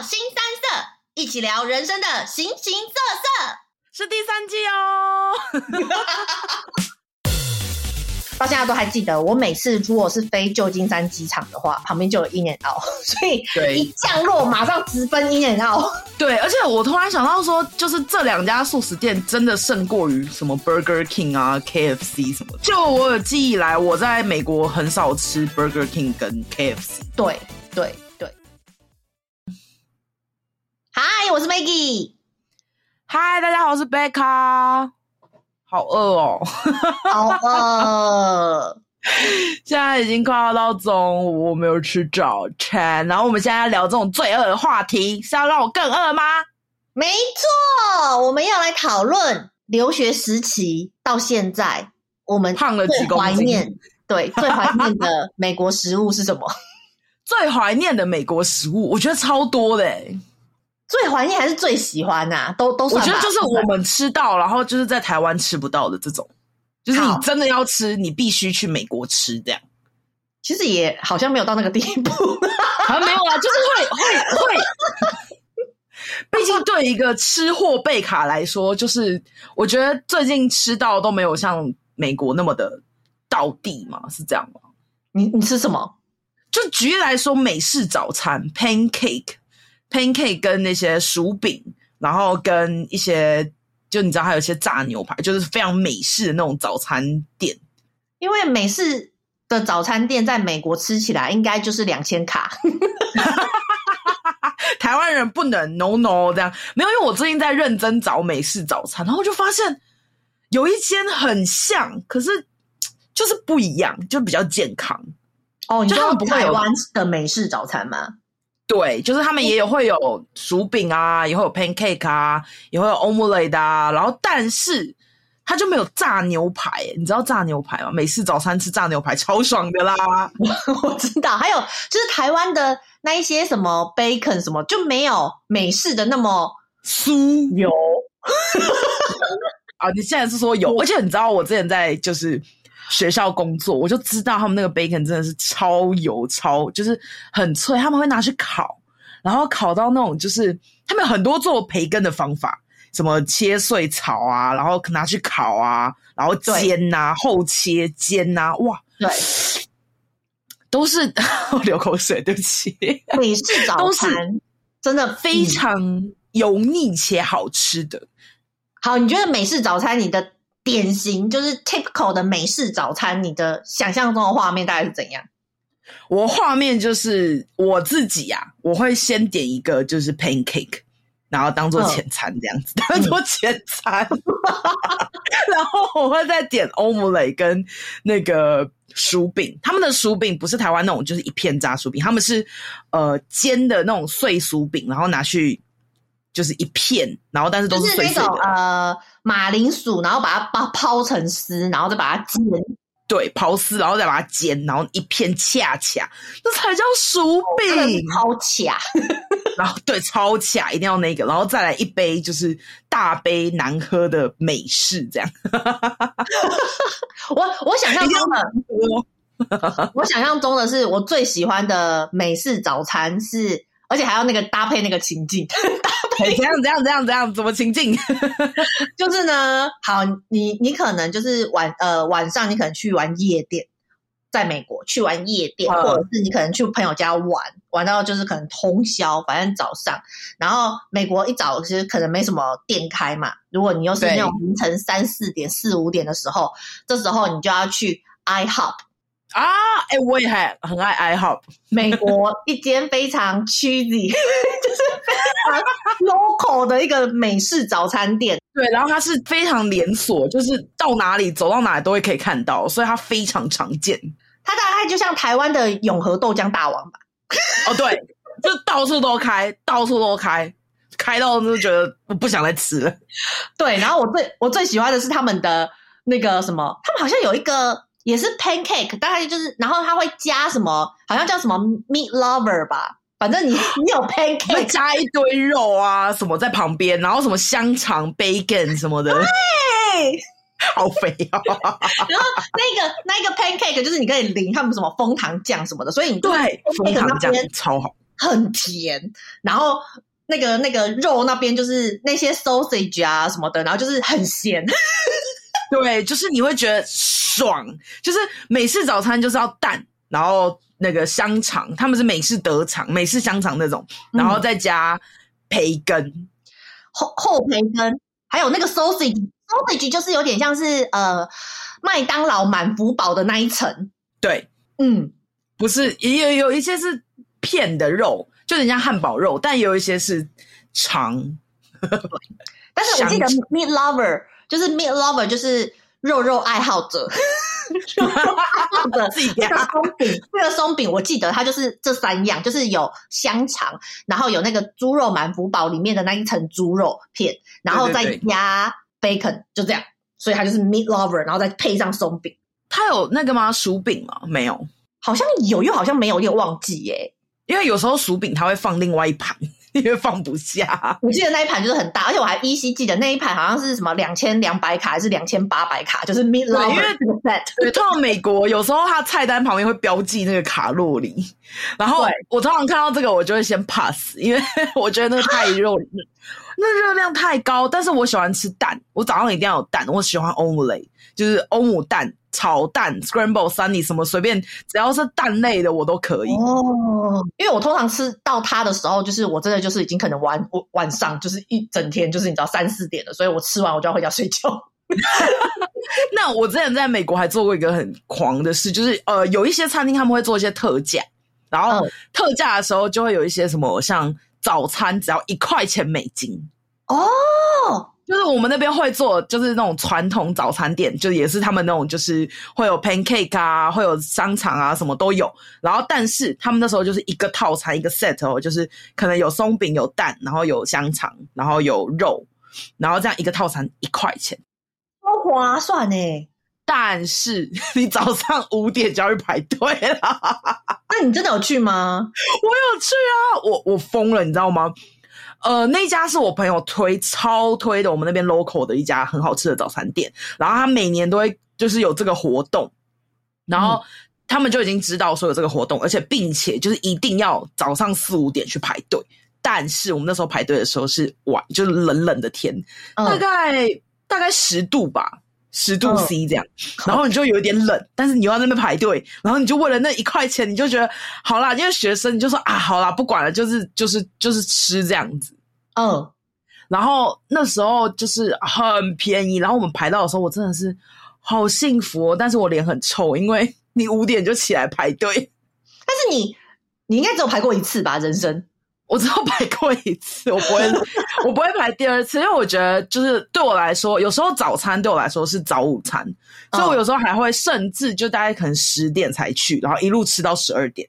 腥膻色，一起聊人生的形形色色，是第三季哦。到现在都还记得，我每次如果是飞旧金山机场的话，旁边就有 In-N-Out，所以一降落马上直奔 In-N-Out。对，而且我突然想到说，就是这两家素食店真的胜过于什么 Burger King 啊、KFC 什么的。就我有记忆以来，我在美国很少吃 Burger King 跟 KFC。对对对。嗨，我是 Maggie。嗨，大家好，我是 Becca。好饿哦，好饿！现在已经快要到中午，我没有吃早餐。然后我们现在要聊这种罪恶的话题，是要让我更饿吗？没错，我们要来讨论留学时期到现在，我们胖了几公斤？怀念，对，最怀念的美国食物是什么？最怀念的美国食物，我觉得超多的诶最怀念还是最喜欢呐、啊？都都算。我觉得就是我们吃到，然后就是在台湾吃不到的这种，就是你真的要吃，你必须去美国吃这样。其实也好像没有到那个地步，好像没有啊，就是会会会。毕竟对一个吃货贝卡来说，就是我觉得最近吃到都没有像美国那么的到地嘛，是这样吗？你你吃什么？就举例来说，美式早餐 pancake。Pancake 跟那些薯饼，然后跟一些，就你知道还有一些炸牛排，就是非常美式的那种早餐店。因为美式的早餐店在美国吃起来应该就是两千卡，台湾人不能 no no 这样没有，因为我最近在认真找美式早餐，然后我就发现有一间很像，可是就是不一样，就比较健康。哦，你知道台湾的美式早餐吗？对，就是他们也有会有薯饼啊，也会有 pancake 啊，也会有 omelette 啊，然后但是他就没有炸牛排，你知道炸牛排吗？美式早餐吃炸牛排超爽的啦！我知道，还有就是台湾的那一些什么 bacon 什么，就没有美式的那么酥油 啊！你现在是说有，而且你知道我之前在就是。学校工作，我就知道他们那个 bacon 真的是超油超，就是很脆。他们会拿去烤，然后烤到那种就是他们有很多做培根的方法，什么切碎炒啊，然后拿去烤啊，然后煎呐、啊，厚切煎呐、啊，哇，对，都是 我流口水，对不起。美式早餐真的非常油腻且好吃的。好，你觉得美式早餐你的？典型就是 typical 的美式早餐，你的想象中的画面大概是怎样？我画面就是我自己啊，我会先点一个就是 pancake，然后当做前餐这样子，哦、当做前餐，嗯、然后我会再点 omelette 跟那个薯饼。他们的薯饼不是台湾那种，就是一片炸薯饼，他们是呃煎的那种碎薯饼，然后拿去。就是一片，然后但是都是碎碎的，就是那种呃马铃薯，然后把它包抛成丝，然后再把它煎，对，刨丝，然后再把它煎，然后一片恰恰，那才叫薯饼，超恰，然后对，超恰，一定要那个，然后再来一杯就是大杯难喝的美式，这样。我我想象中的，我想象中的是我最喜欢的美式早餐是，而且还要那个搭配那个情境。搭配怎样怎样怎样怎样？怎么情境？就是呢，好，你你可能就是晚呃晚上，你可能去玩夜店，在美国去玩夜店，或者是你可能去朋友家玩，玩到就是可能通宵，反正早上，然后美国一早其实可能没什么店开嘛。如果你又是那种凌晨三四点、四五点的时候，这时候你就要去 IHOP。啊，哎、欸，我也很很爱 IHOP，美国一间非常 cheesy，就是非常 local 的一个美式早餐店。对，然后它是非常连锁，就是到哪里走到哪里都会可以看到，所以它非常常见。它大概就像台湾的永和豆浆大王吧？哦，对，就到处都开，到处都开，开到就觉得我不想再吃了。对，然后我最我最喜欢的是他们的那个什么，他们好像有一个。也是 pancake，大概就是，然后他会加什么，好像叫什么 meat lover 吧，反正你 你有 pancake，会加一堆肉啊什么在旁边，然后什么香肠、bacon 什么的，对，好肥啊！然后那个那个 pancake 就是你可以淋他们什么枫糖酱什么的，所以你对枫糖酱超好。很甜，然后那个那个肉那边就是那些 sausage 啊什么的，然后就是很咸。对，就是你会觉得爽，就是美式早餐就是要蛋，然后那个香肠，他们是美式德肠、美式香肠那种，然后再加培根、嗯、厚厚培根，还有那个 sausage，sausage 就是有点像是呃麦当劳满福堡的那一层。对，嗯，不是，也有有一些是片的肉，就人家汉堡肉，但也有一些是肠。但是我记得 meat lover。就是 meat lover，就是肉肉爱好者。肉肉爱好者自己家松饼，这个松饼我记得它就是这三样，就是有香肠，然后有那个猪肉满福堡里面的那一层猪肉片，然后再加 bacon，就这样。所以它就是 meat lover，然后再配上松饼。它有那个吗？薯饼吗？没有，好像有，又好像没有，有点忘记耶。因为有时候薯饼它会放另外一盘。因为放不下，我记得那一盘就是很大，而且我还依稀记得那一盘好像是什么两千两百卡还是两千八百卡，就是 lover 因为 set。对，通常美国有时候它菜单旁边会标记那个卡路里，然后我通常看到这个我就会先 pass，因为我觉得那个太肉，那热量太高。但是我喜欢吃蛋，我早上一定要有蛋，我喜欢 omelette，就是欧姆蛋。炒蛋、scramble、sunny 什么随便，只要是蛋类的我都可以哦。因为我通常吃到它的时候，就是我真的就是已经可能晚晚上就是一整天，就是你知道三四点了，所以我吃完我就要回家睡觉。那我之前在美国还做过一个很狂的事，就是呃有一些餐厅他们会做一些特价，然后特价的时候就会有一些什么像早餐只要一块钱美金哦。就是我们那边会做，就是那种传统早餐店，就也是他们那种，就是会有 pancake 啊，会有香肠啊，什么都有。然后，但是他们那时候就是一个套餐一个 set 哦，就是可能有松饼、有蛋，然后有香肠，然后有肉，然后这样一个套餐一块钱，超划算呢。但是 你早上五点就要去排队了，那你真的有去吗？我有去啊，我我疯了，你知道吗？呃，那家是我朋友推超推的，我们那边 local 的一家很好吃的早餐店。然后他每年都会就是有这个活动，然后他们就已经知道说有这个活动，而且并且就是一定要早上四五点去排队。但是我们那时候排队的时候是晚，就是冷冷的天，大概、嗯、大概十度吧。十度 C 这样，嗯、然后你就有点冷，但是你又要在那边排队，然后你就为了那一块钱，你就觉得好啦，因为学生你就说啊，好啦，不管了，就是就是就是吃这样子，嗯，然后那时候就是很便宜，然后我们排到的时候，我真的是好幸福哦，但是我脸很臭，因为你五点就起来排队，但是你你应该只有排过一次吧，人生。我只有排过一次，我不会，我不会排第二次，因为我觉得就是对我来说，有时候早餐对我来说是早午餐，所以我有时候还会甚至就大概可能十点才去，然后一路吃到十二点。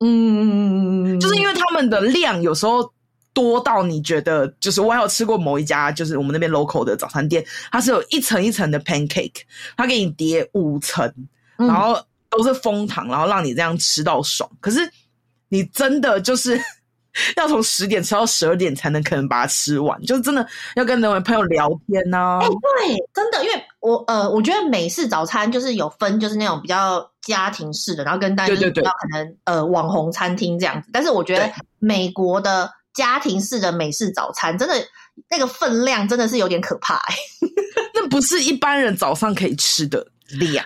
嗯，就是因为他们的量有时候多到你觉得，就是我还有吃过某一家，就是我们那边 local 的早餐店，它是有一层一层的 pancake，它给你叠五层，然后都是枫糖，然后让你这样吃到爽。可是你真的就是。要从十点吃到十二点才能可能把它吃完，就是真的要跟那位朋友聊天呢、啊。哎、欸，对，真的，因为我呃，我觉得美式早餐就是有分，就是那种比较家庭式的，然后跟大家就是比较可能呃网红餐厅这样子。但是我觉得美国的家庭式的美式早餐，真的那个分量真的是有点可怕、欸，那不是一般人早上可以吃的量。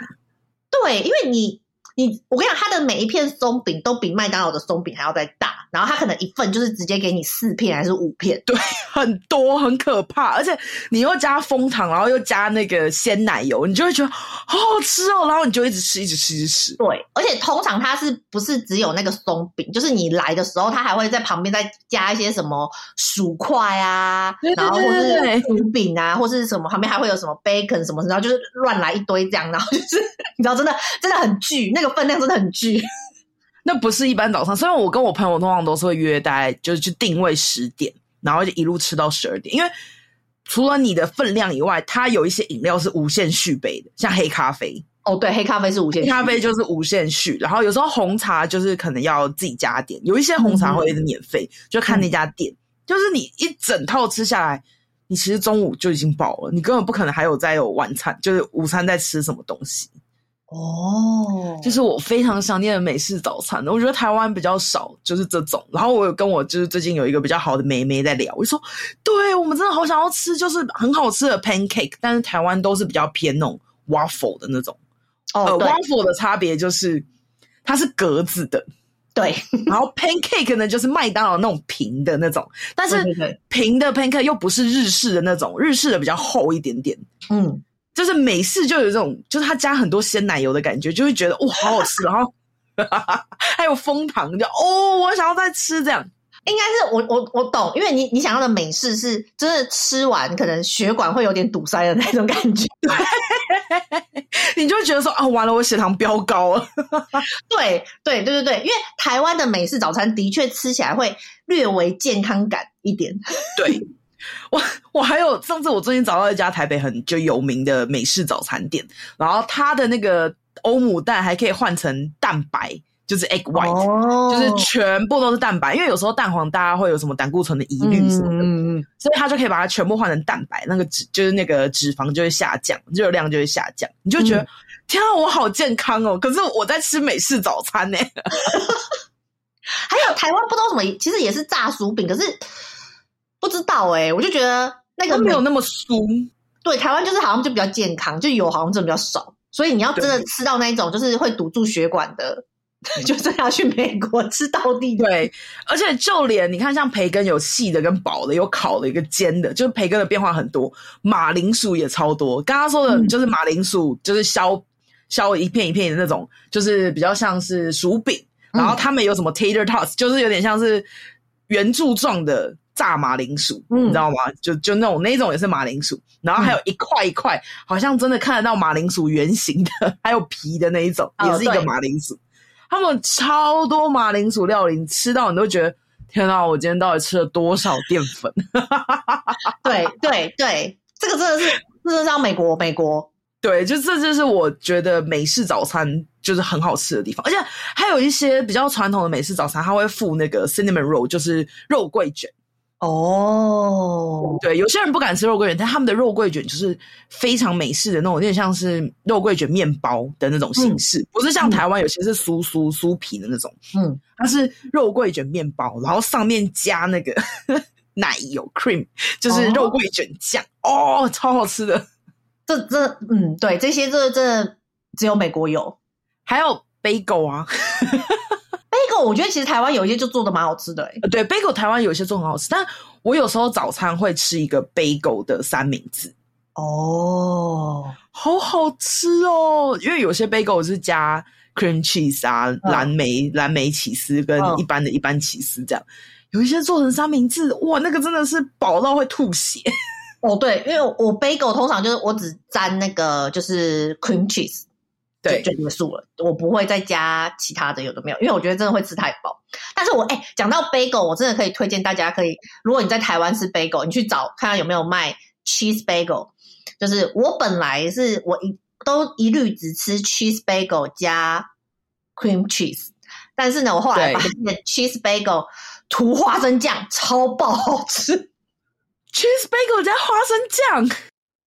对，因为你。你我跟你讲，它的每一片松饼都比麦当劳的松饼还要再大，然后它可能一份就是直接给你四片还是五片，对，很多很可怕，而且你又加蜂糖，然后又加那个鲜奶油，你就会觉得好好吃哦，然后你就一直吃，一直吃，一直吃。对，而且通常它是不是只有那个松饼，就是你来的时候，它还会在旁边再加一些什么薯块啊，对对对对对，然后或是薯饼啊，或是什么旁边还会有什么 bacon 什么，然后就是乱来一堆这样，然后就是你知道，真的真的很巨那。这个分量真的很巨，那不是一般早上。虽然我跟我朋友通常都是会约，大概就是去定位十点，然后就一路吃到十二点。因为除了你的分量以外，它有一些饮料是无限续杯的，像黑咖啡。哦，对，黑咖啡是无限续，黑咖啡就是无限续。然后有时候红茶就是可能要自己加点，有一些红茶会一直免费，嗯、就看那家店。嗯、就是你一整套吃下来，你其实中午就已经饱了，你根本不可能还有再有晚餐，就是午餐在吃什么东西。哦，就是我非常想念的美式早餐。我觉得台湾比较少，就是这种。然后我有跟我就是最近有一个比较好的妹妹在聊，我就说，对，我们真的好想要吃，就是很好吃的 pancake，但是台湾都是比较偏那种 waffle 的那种。哦，呃，waffle 的差别就是它是格子的。对，然后 pancake 呢，就是麦当劳那种平的那种，但是平的 pancake 又不是日式的那种，日式的比较厚一点点。嗯，就是美式就有这种，就是它加很多鲜奶油的感觉，就会觉得哇，好好吃。然后 还有枫糖，就哦，我想要再吃这样。应该是我我我懂，因为你你想要的美式是，就是吃完可能血管会有点堵塞的那种感觉，你就会觉得说啊，完了，我血糖飙高了。对对对对对，因为台湾的美式早餐的确吃起来会略微健康感一点。对，我我还有上次我最近找到一家台北很就有名的美式早餐店，然后它的那个欧姆蛋还可以换成蛋白。就是 egg white，、oh. 就是全部都是蛋白，因为有时候蛋黄大家会有什么胆固醇的疑虑什么的，所以它就可以把它全部换成蛋白，那个脂就是那个脂肪就会下降，热量就会下降，你就觉得、嗯、天啊，我好健康哦！可是我在吃美式早餐呢。还有台湾不知道什么，其实也是炸薯饼，可是不知道哎、欸，我就觉得那个没有那么酥。对，台湾就是好像就比较健康，就油好像真的比较少，所以你要真的吃到那一种就是会堵住血管的。就这样去美国吃到地，对，而且就连你看，像培根有细的跟薄的，有烤的一个煎的，就是培根的变化很多。马铃薯也超多，刚刚说的就是马铃薯，就是削削一片一片的那种，就是比较像是薯饼。然后他们有什么 tater tots，就是有点像是圆柱状的炸马铃薯，嗯、你知道吗？就就那种那种也是马铃薯，然后还有一块一块，好像真的看得到马铃薯圆形的，还有皮的那一种，也是一个马铃薯。他们超多马铃薯料理，你吃到你都觉得天哪！我今天到底吃了多少淀粉？对对对，这个真的是，真的是像美国美国。对，就这就是我觉得美式早餐就是很好吃的地方，而且还有一些比较传统的美式早餐，它会附那个 cinnamon roll，就是肉桂卷。哦，oh. 对，有些人不敢吃肉桂卷，但他们的肉桂卷就是非常美式的那种，有点像是肉桂卷面包的那种形式，嗯、不是像台湾有些是酥酥酥皮的那种，嗯，它是肉桂卷面包，然后上面加那个 奶油 cream，就是肉桂卷酱，哦，oh. 超好吃的。这这，嗯，对，这些这这只有美国有，还有 bagel 啊。Bagel 我觉得其实台湾有一些就做的蛮好吃的，欸，对，bagel 台湾有一些做很好吃，但我有时候早餐会吃一个 bagel 的三明治，哦，好好吃哦，因为有些 bagel 是加 cream cheese 啊，嗯、蓝莓蓝莓起司跟一般的一般起司这样，嗯、有一些做成三明治，哇，那个真的是饱到会吐血。哦，对，因为我 bagel 通常就是我只沾那个就是 cream cheese。对，就结束了。我不会再加其他的，有的没有，因为我觉得真的会吃太饱。但是我哎，讲到 bagel，我真的可以推荐大家，可以如果你在台湾吃 bagel，你去找看看有没有卖 cheese bagel。就是我本来是我一都一律只吃 cheese bagel 加 cream cheese，但是呢，我后来发现 cheese bagel 涂花生酱超爆好吃，cheese bagel 加花生酱。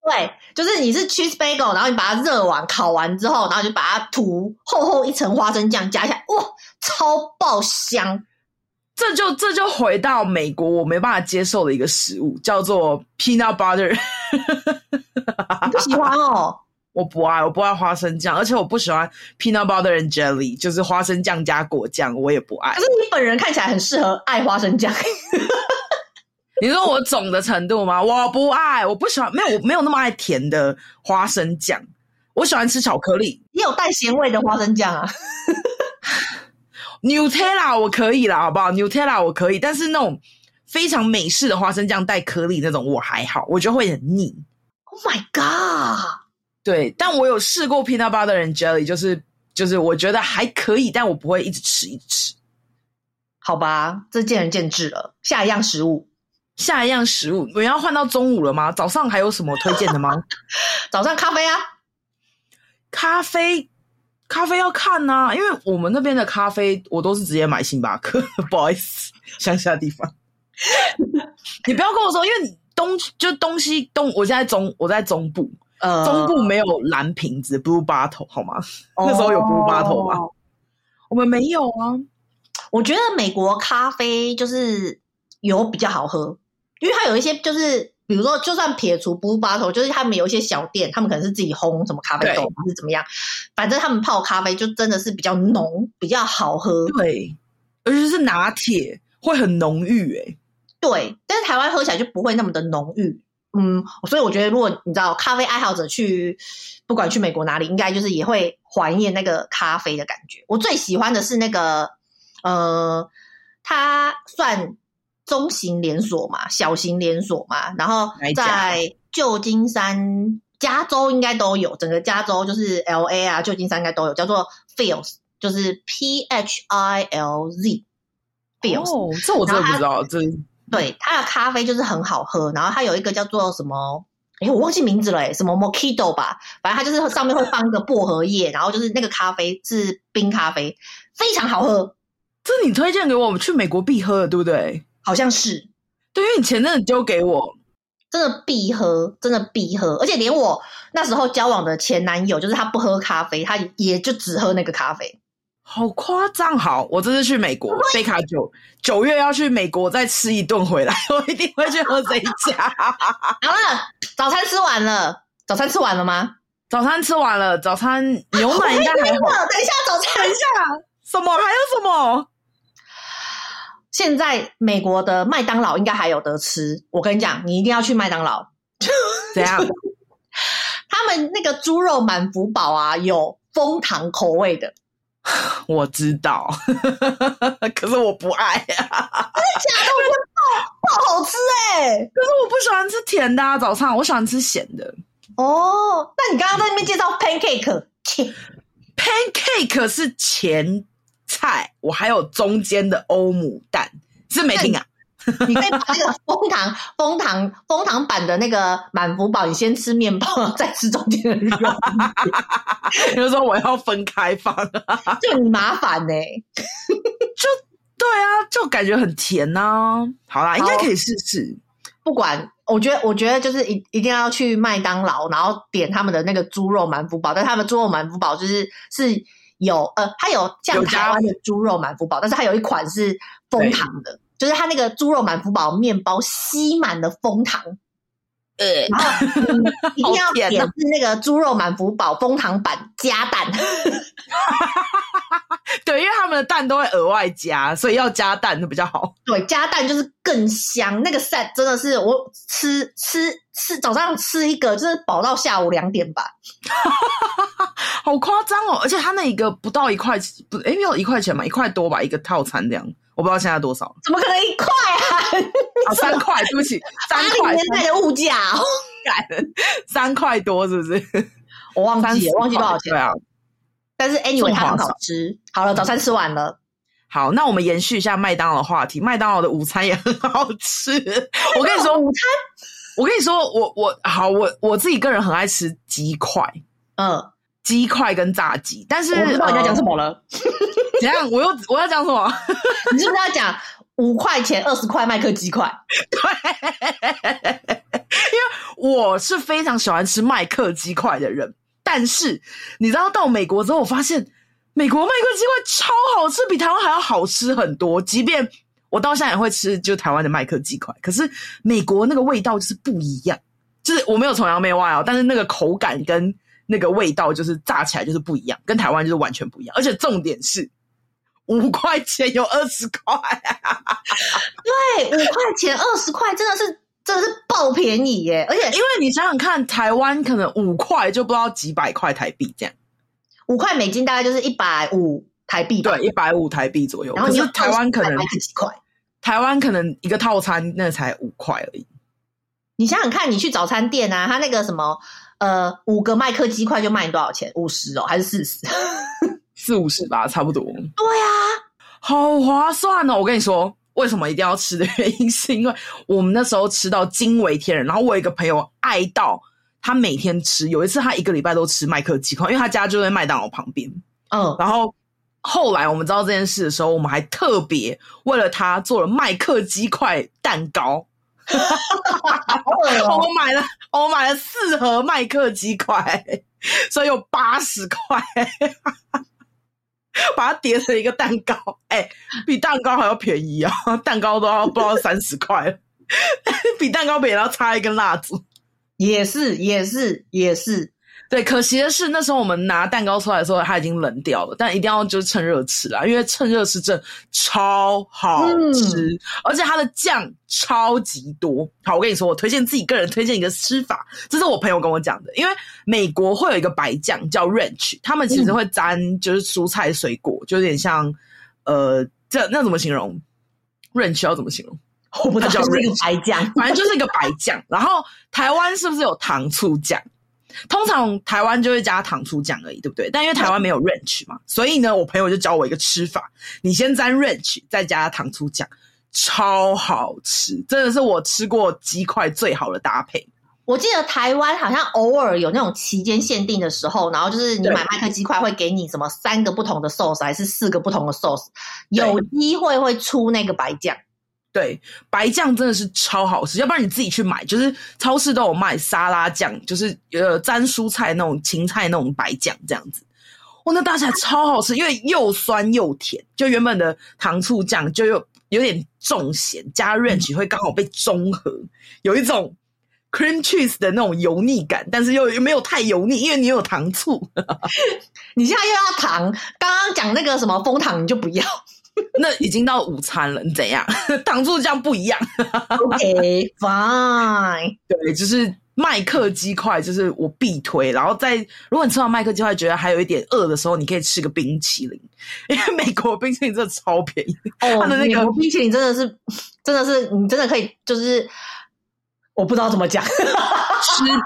对，就是你是 cheese bagel，然后你把它热完、烤完之后，然后就把它涂厚厚一层花生酱，加一下，哇，超爆香！这就这就回到美国我没办法接受的一个食物，叫做 peanut butter。你不喜欢哦？我不爱，我不爱花生酱，而且我不喜欢 peanut butter and jelly，就是花生酱加果酱，我也不爱。可是你本人看起来很适合爱花生酱。你说我肿的程度吗？我不爱，我不喜欢，没有，我没有那么爱甜的花生酱。我喜欢吃巧克力，你有带咸味的花生酱啊。Nutella 我可以啦，好不好？Nutella 我可以，但是那种非常美式的花生酱带颗粒那种我还好，我觉得会很腻。Oh my god！对，但我有试过 peanut butter and jelly，就是就是我觉得还可以，但我不会一直吃一直吃。好吧，这见仁见智了。下一样食物。下一样食物，我要换到中午了吗？早上还有什么推荐的吗？早上咖啡啊，咖啡，咖啡要看呐、啊，因为我们那边的咖啡我都是直接买星巴克，不好意思，乡下地方。你不要跟我说，因为东就东西东，我现在中我在中部，呃，中部没有蓝瓶子 （blue bottle） 好吗？哦、那时候有 blue bottle 吗？我们没有啊。我觉得美国咖啡就是有比较好喝，因为它有一些就是。比如说，就算撇除 Blue Bottle，就是他们有一些小店，他们可能是自己烘什么咖啡豆，还是怎么样，反正他们泡咖啡就真的是比较浓，比较好喝。对，而且是拿铁，会很浓郁诶、欸。对，但是台湾喝起来就不会那么的浓郁。嗯，所以我觉得，如果你知道咖啡爱好者去，不管去美国哪里，应该就是也会怀念那个咖啡的感觉。我最喜欢的是那个，呃，它算。中型连锁嘛，小型连锁嘛，然后在旧金山、加州应该都有，整个加州就是 L A 啊，旧金山应该都有，叫做 Phils，就是 P H I L Z Philz。哦，这我真的不知道。这对它的咖啡就是很好喝，然后它有一个叫做什么，哎，我忘记名字了，哎，什么 Mojito 吧，反正它就是上面会放一个薄荷叶，然后就是那个咖啡是冰咖啡，非常好喝。这你推荐给我们去美国必喝的，对不对？好像是，对，因为你前阵子丢给我，真的必喝，真的必喝，而且连我那时候交往的前男友，就是他不喝咖啡，他也就只喝那个咖啡，好夸张。好，我这次去美国，贝卡酒九月要去美国再吃一顿回来，我一定会去喝这一家。好了，早餐吃完了，早餐吃完了吗？早餐吃完了，早餐牛奶应该还好。等一下，早餐，等一下，什么？还有什么？现在美国的麦当劳应该还有得吃，我跟你讲，你一定要去麦当劳。怎样？他们那个猪肉满福堡啊，有枫糖口味的。我知道，可是我不爱啊。真的假的？我觉得爆好吃哎、欸！可是我不喜欢吃甜的啊，早上我喜欢吃咸的。哦，那你刚刚在那边介绍 pancake，pancake 是前。菜，我还有中间的欧姆蛋，是没听啊？你可以把那个枫糖、枫糖、枫糖版的那个满福堡，你先吃面包，再吃中间的肉。就是说我要分开放，就很麻烦呢、欸。就对啊，就感觉很甜呢、啊。好啦，好应该可以试试。不管，我觉得，我觉得就是一一定要去麦当劳，然后点他们的那个猪肉满福堡。但他们猪肉满福堡就是是。有呃，它有像台湾的猪肉满福宝，但是它有一款是枫糖的，就是它那个猪肉满福宝面包吸满了枫糖，呃，然后 一定要点的是那个猪肉满福宝蜂糖版加蛋，对，因为他们的蛋都会额外加，所以要加蛋就比较好。对，加蛋就是更香。那个 set 真的是我吃吃吃早上吃一个，就是饱到下午两点吧。好夸张哦！而且他那一个不到一块，不，哎，没有一块钱嘛，一块多吧，一个套餐这样，我不知道现在多少。怎么可能一块啊？啊，三块，对不起，三块。年代的物价，三块多是不是？我忘记了，我忘记多少钱。对啊，但是 anyway 它很好吃。好了，早餐吃完了。好，那我们延续一下麦当劳的话题。麦当劳的午餐也很好吃。我跟你说，午餐，我跟你说，我我好，我我自己个人很爱吃鸡块。嗯。鸡块跟炸鸡，但是我不知道你在讲什么了。怎样？我又我要讲什么？你是不是要讲五块钱二十块麦克鸡块？对，因为我是非常喜欢吃麦克鸡块的人。但是你知道到美国之后，我发现美国麦克鸡块超好吃，比台湾还要好吃很多。即便我到现在也会吃，就台湾的麦克鸡块，可是美国那个味道就是不一样。就是我没有崇洋媚外哦，但是那个口感跟。那个味道就是炸起来就是不一样，跟台湾就是完全不一样，而且重点是五块钱有二十块，对，五块钱二十块真的是真的是爆便宜耶！而且因为你想想看，台湾可能五块就不知道几百块台币这样，五块美金大概就是一百五台币，对，一百五台币左右。然后台湾可能几块，台湾可能一个套餐那才五块而已。你想想看，你去早餐店啊，他那个什么。呃，五个麦克鸡块就卖你多少钱？五十哦，还是四十？四五十吧，差不多。对啊，好划算哦！我跟你说，为什么一定要吃的原因，是因为我们那时候吃到惊为天人。然后我有一个朋友爱到他每天吃，有一次他一个礼拜都吃麦克鸡块，因为他家就在麦当劳旁边。嗯，然后后来我们知道这件事的时候，我们还特别为了他做了麦克鸡块蛋糕。哦、我买了，我买了四盒麦克鸡块，所以有八十块，把它叠成一个蛋糕，哎、欸，比蛋糕还要便宜啊！蛋糕都要不知道三十块，比蛋糕便宜要插一根蜡烛，也是，也是，也是。对，可惜的是那时候我们拿蛋糕出来的时候，它已经冷掉了。但一定要就是趁热吃啦，因为趁热吃真超好吃，嗯、而且它的酱超级多。好，我跟你说，我推荐自己个人推荐一个吃法，这是我朋友跟我讲的。因为美国会有一个白酱叫 ranch，他们其实会沾就是蔬菜水果，就有点像呃，这那怎么形容？ranch 要怎么形容？我不知道，叫 ranch 白酱，反正就是一个白酱。然后台湾是不是有糖醋酱？通常台湾就会加糖醋酱而已，对不对？但因为台湾没有 ranch 嘛，所以呢，我朋友就教我一个吃法：你先沾 ranch，再加糖醋酱，超好吃，真的是我吃过鸡块最好的搭配。我记得台湾好像偶尔有那种期间限定的时候，然后就是你买麦克鸡块会给你什么三个不同的 sauce，还是四个不同的 sauce，有机会会出那个白酱。对，白酱真的是超好吃，要不然你自己去买，就是超市都有卖沙拉酱，就是呃沾蔬菜那种芹菜那种白酱这样子。哇，那搭起来超好吃，因为又酸又甜，就原本的糖醋酱就有有点重咸，加 ranch 会刚好被中和，有一种 cream cheese 的那种油腻感，但是又又没有太油腻，因为你有糖醋。你现在又要糖，刚刚讲那个什么蜂糖你就不要。那已经到午餐了，你怎样？糖醋酱不一样。OK fine。对，就是麦克鸡块，就是我必推。然后在如果你吃完麦克鸡块，觉得还有一点饿的时候，你可以吃个冰淇淋，因为美国冰淇淋真的超便宜。哦，它的那个冰淇淋真的是，真的是，你真的可以，就是我不知道怎么讲，吃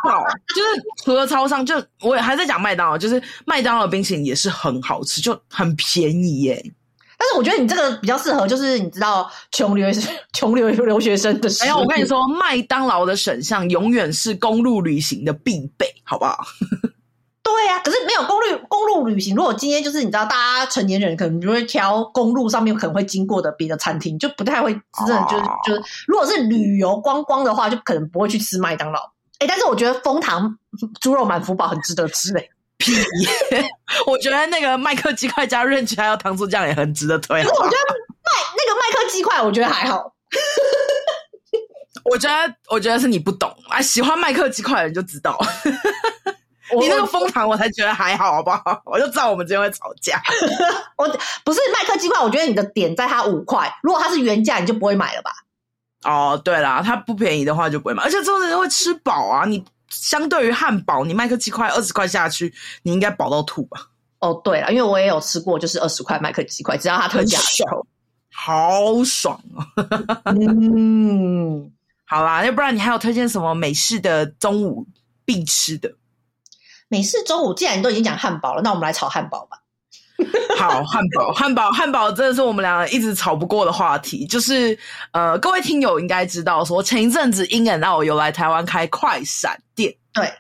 饱。就是除了超商，就我也还在讲麦当劳，就是麦当劳冰淇淋也是很好吃，就很便宜耶。但是我觉得你这个比较适合，就是你知道穷留 穷留留学生的。哎呀，我跟你说，麦当劳的选项永远是公路旅行的必备，好不好？对呀、啊，可是没有公路公路旅行。如果今天就是你知道，大家成年人可能就会挑公路上面可能会经过的别的餐厅，就不太会真的就是、哦、就是，如果是旅游观光的话，就可能不会去吃麦当劳。哎，但是我觉得蜂糖猪肉满福堡很值得吃嘞。屁！我觉得那个麦克鸡块加润起还有糖醋酱也很值得推。可是我觉得麦那个麦克鸡块，我觉得还好。我觉得，我觉得是你不懂啊！喜欢麦克鸡块的人就知道。你那个枫糖，我才觉得还好，好不好？我就知道我们今天会吵架。我不是麦克鸡块，我觉得你的点在它五块。如果它是原价，你就不会买了吧？哦，对啦，它不便宜的话就不会买，而且这种人会吃饱啊！你。相对于汉堡，你麦克鸡块二十块下去，你应该饱到吐吧？哦，对了，因为我也有吃过，就是二十块麦克鸡块，只要它特价，爽，好爽啊！嗯，好啦，要不然你还有推荐什么美式的中午必吃的？美式中午，既然你都已经讲汉堡了，那我们来炒汉堡吧。好，汉堡，汉堡，汉堡，真的是我们两个一直吵不过的话题。就是，呃，各位听友应该知道，说前一阵子 In-N-Out 有来台湾开快闪店，对。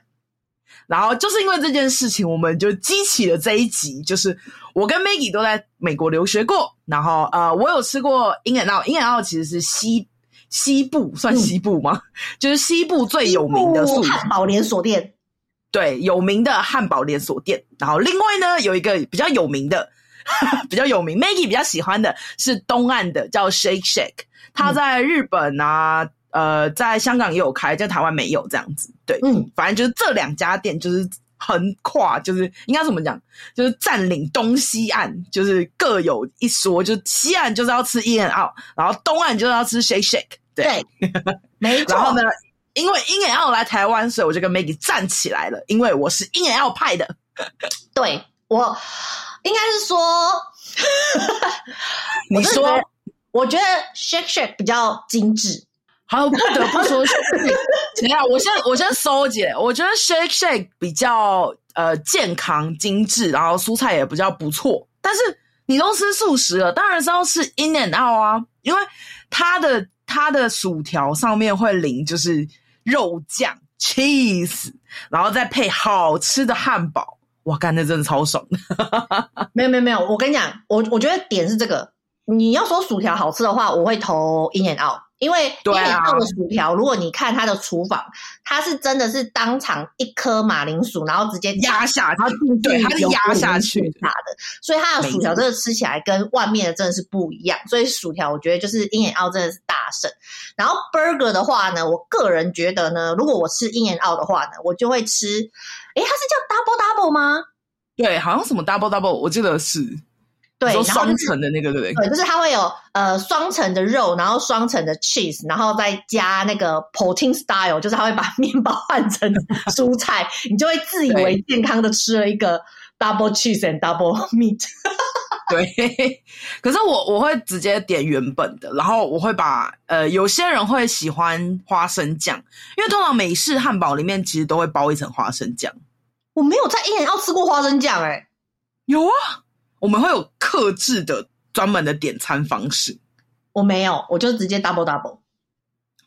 然后就是因为这件事情，我们就激起了这一集。就是我跟 Maggie 都在美国留学过，然后呃，我有吃过 In-N-Out，In-N-Out 其实是西西部算西部吗？嗯、就是西部最有名的汉堡连锁店。对，有名的汉堡连锁店，然后另外呢，有一个比较有名的，比较有名，Maggie 比较喜欢的是东岸的，叫 Shake Shake，他在日本啊，嗯、呃，在香港也有开，在台湾没有这样子。对，嗯，反正就是这两家店就是横跨，就是应该怎么讲，就是占领东西岸，就是各有一说，就是西岸就是要吃 In-N-Out，然后东岸就是要吃 Shake Shack，对，对没错。然后呢？因为 In-N-Out 来台湾，所以我就跟 Maggie 站起来了。因为我是 In-N-Out 派的，对，我应该是说，你说，我觉得 Shake Shake 比较精致。好，不得不说，等一下，我先我先收解。我觉得 Shake Shake 比较呃健康精致，然后蔬菜也比较不错。但是你都吃素食了，当然是要吃 In-N-Out 啊，因为它的它的薯条上面会淋就是。肉酱、cheese，然后再配好吃的汉堡，哇，干，那真的超爽 的！没有没有没有，我跟你讲，我我觉得点是这个，你要说薯条好吃的话，我会投 In and Out。因为因为这个薯条，如果你看它的厨房，它是真的是当场一颗马铃薯，然后直接压下，然后对，它是压下去的，所以它的薯条真的吃起来跟外面的真的是不一样。所以薯条我觉得就是 In and Out 真的是大胜。然后 Burger 的话呢，我个人觉得呢，如果我吃 In and Out 的话呢，我就会吃，诶，它是叫 Double Double 吗？对，好像什么 Double Double，我记得是。对，然后双层的那个，对不对？对，就是它会有呃双层的肉，然后双层的 cheese，然后再加那个 protein style，就是它会把面包换成 蔬菜，你就会自以为健康的吃了一个 double cheese and double meat。对，可是我我会直接点原本的，然后我会把呃有些人会喜欢花生酱，因为通常美式汉堡里面其实都会包一层花生酱。我没有在 In-N-Out 吃过花生酱，哎，有啊。我们会有克制的专门的点餐方式，我没有，我就直接 double double。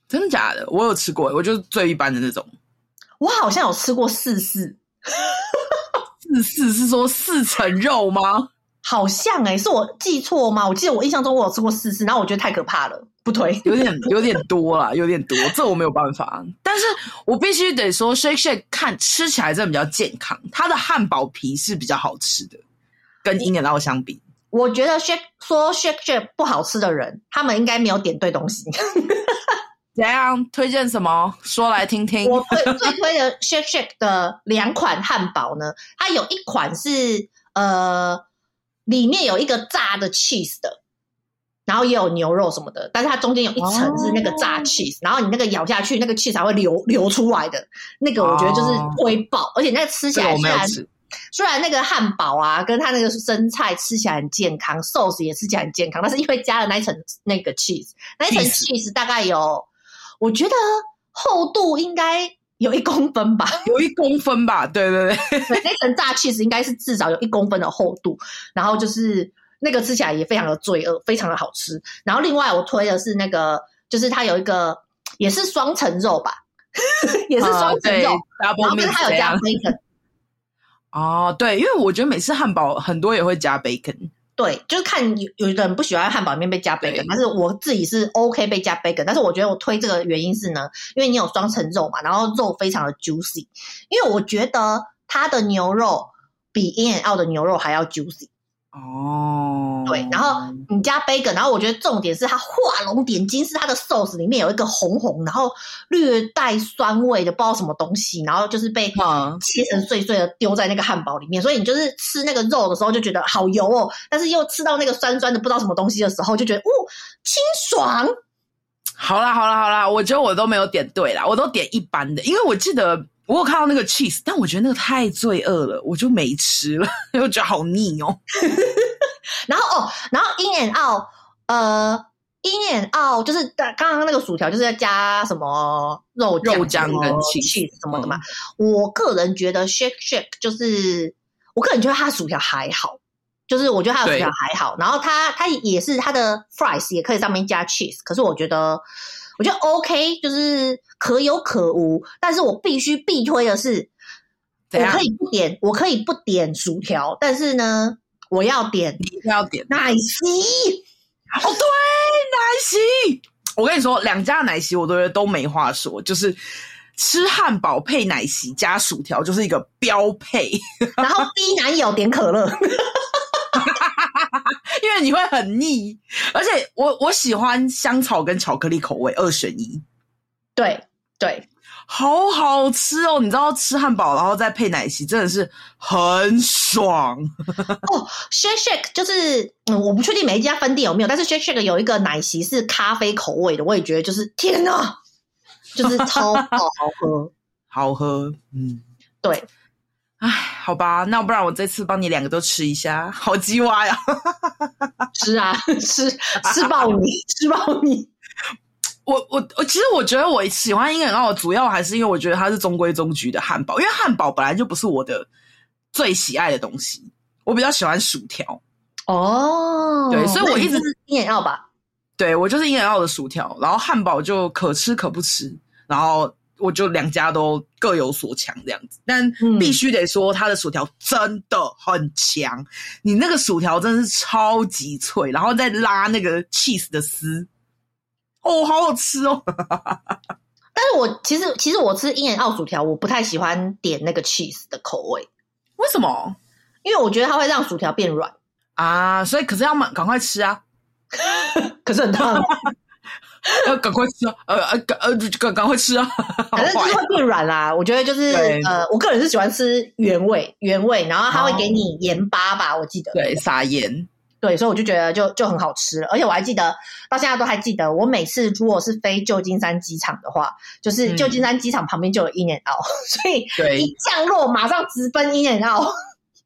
真的假的？我有吃过，我就是最一般的那种。我好像有吃过四四，四四是说四层肉吗？好像哎、欸，是我记错吗？我记得我印象中我有吃过四四，然后我觉得太可怕了，不推，有点 有点多啦，有点多，这我没有办法。但是我必须得说，Shake Shake 看吃起来真的比较健康，它的汉堡皮是比较好吃的。跟 In-N-Out 相比，我觉得 Shake 说 Shake shake 不好吃的人，他们应该没有点对东西。怎样推荐什么？说来听听。我最最推的 Shake shake 的两款汉堡呢，它有一款是呃里面有一个炸的 cheese 的，然后也有牛肉什么的，但是它中间有一层是那个炸 cheese，、哦、然后你那个咬下去，那个 cheese 才会流流出来的。那个我觉得就是推爆，哦、而且那个吃起来虽然。虽然那个汉堡啊，跟它那个生菜吃起来很健康，sauce 也吃起来很健康，但是因为加了那一层 那个 cheese，那一层 cheese 大概有，我觉得厚度应该有一公分吧，有一公分吧，对对对，对那层炸 cheese 应该是至少有一公分的厚度，然后就是那个吃起来也非常的罪恶，非常的好吃。然后另外我推的是那个，就是它有一个也是双层肉吧，也是双层肉，然后跟它有加 bacon。哦，对，因为我觉得每次汉堡很多也会加 bacon，对，就是看有有的人不喜欢汉堡里面被加 bacon，但是我自己是 OK 被加 bacon，但是我觉得我推这个原因是呢，因为你有双层肉嘛，然后肉非常的 juicy，因为我觉得它的牛肉比 In-N-Out 的牛肉还要 juicy。哦，对，然后你加 bacon，然后我觉得重点是它画龙点睛，是它的 sauce 里面有一个红红，然后略带酸味的不知道什么东西，然后就是被切成碎碎的丢在那个汉堡里面，所以你就是吃那个肉的时候就觉得好油哦，但是又吃到那个酸酸的不知道什么东西的时候就觉得哦，清爽。好啦好啦好啦，我觉得我都没有点对啦，我都点一般的，因为我记得。我有看到那个 cheese，但我觉得那个太罪恶了，我就没吃了，因 为我觉得好腻哦。然后哦，然后 In-N-Out，呃，In-N-Out 就是刚刚那个薯条，就是要加什么肉酱肉酱跟 cheese 什么的嘛。嗯、我个人觉得 Shake shake 就是，我个人觉得它的薯条还好，就是我觉得它的薯条还好。然后它它也是它的 fries 也可以上面加 cheese，可是我觉得。我觉得 OK，就是可有可无，但是我必须必推的是，我可以不点，我可以不点薯条，但是呢，我要点，你要点奶昔。哦，对，奶昔。我跟你说，两家奶昔我都觉得都没话说，就是吃汉堡配奶昔加薯条就是一个标配。然后逼男友点可乐。因为你会很腻，而且我我喜欢香草跟巧克力口味二选一，对对，好好吃哦！你知道吃汉堡然后再配奶昔真的是很爽 哦。Shake Shake 就是嗯，我不确定每一家分店有没有，但是 Shake Shake 有一个奶昔是咖啡口味的，我也觉得就是天哪，就是超好好喝，好喝，嗯，对。哎，好吧，那不然我这次帮你两个都吃一下，好鸡蛙呀！吃啊，吃吃爆你，吃爆你！我我我，其实我觉得我喜欢 In-N-Out，主要还是因为我觉得它是中规中矩的汉堡，因为汉堡本来就不是我的最喜爱的东西，我比较喜欢薯条。哦，对，所以我一直是 In-N-Out 吧？对，我就是 In-N-Out 的薯条，然后汉堡就可吃可不吃，然后。我就两家都各有所强这样子，但必须得说，它的薯条真的很强，嗯、你那个薯条真的是超级脆，然后再拉那个 cheese 的丝，哦，好好吃哦。但是我其实其实我吃 In-N-Out 薯条，我不太喜欢点那个 cheese 的口味，为什么？因为我觉得它会让薯条变软啊，所以可是要赶快吃啊，可是很烫。要 赶快吃啊！呃呃赶呃赶赶快吃啊！反正就是会变软啦。我觉得就是呃，我个人是喜欢吃原味原味，然后它会给你盐巴吧，我记得对撒盐，对，所以我就觉得就就很好吃了。而且我还记得到现在都还记得，我每次如果是飞旧金山机场的话，就是旧金山机场旁边就有 In-N-Out，所以一降落马上直奔 In-N-Out。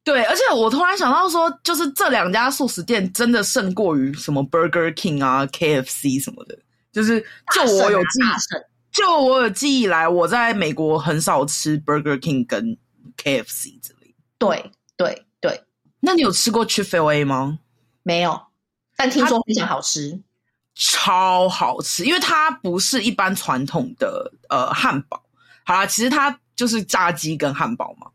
对，而且我突然想到说，就是这两家素食店真的胜过于什么 Burger King 啊、KFC 什么的。就是就我有记忆，就我有记忆以来，我在美国很少吃 Burger King 跟 KFC 之类。对对对，那你有吃过 Chick-fil-A 吗？没有，但听说非常好吃，超好吃，因为它不是一般传统的呃汉堡。好啦，其实它就是炸鸡跟汉堡嘛，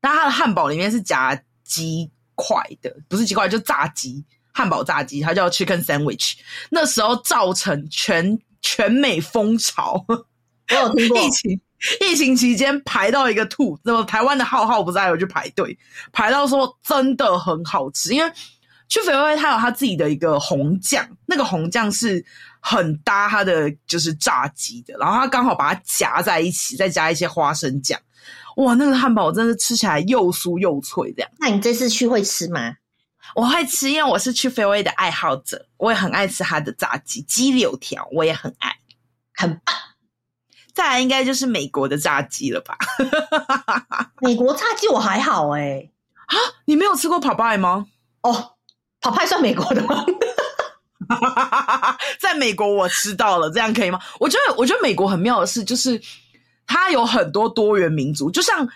但它的汉堡里面是夹鸡块的，不是鸡块，就炸鸡。汉堡炸鸡，它叫 Chicken Sandwich。那时候造成全全美风潮，我有听过。疫情疫情期间排到一个吐，那么台湾的浩浩不在，我去排队，排到说真的很好吃。因为 Chick-fil-A 它有它自己的一个红酱，那个红酱是很搭它的就是炸鸡的，然后它刚好把它夹在一起，再加一些花生酱，哇，那个汉堡真的吃起来又酥又脆这样。那你这次去会吃吗？我会吃，因为我是 Chick-fil-A 的爱好者，我也很爱吃它的炸鸡鸡柳条，我也很爱，很棒。再来应该就是美国的炸鸡了吧？美国炸鸡我还好哎、欸，啊，你没有吃过 Popeye 吗？哦，Popeye 算美国的吗？在美国我吃到了，这样可以吗？我觉得，我觉得美国很妙的是，就是它有很多多元民族，就像。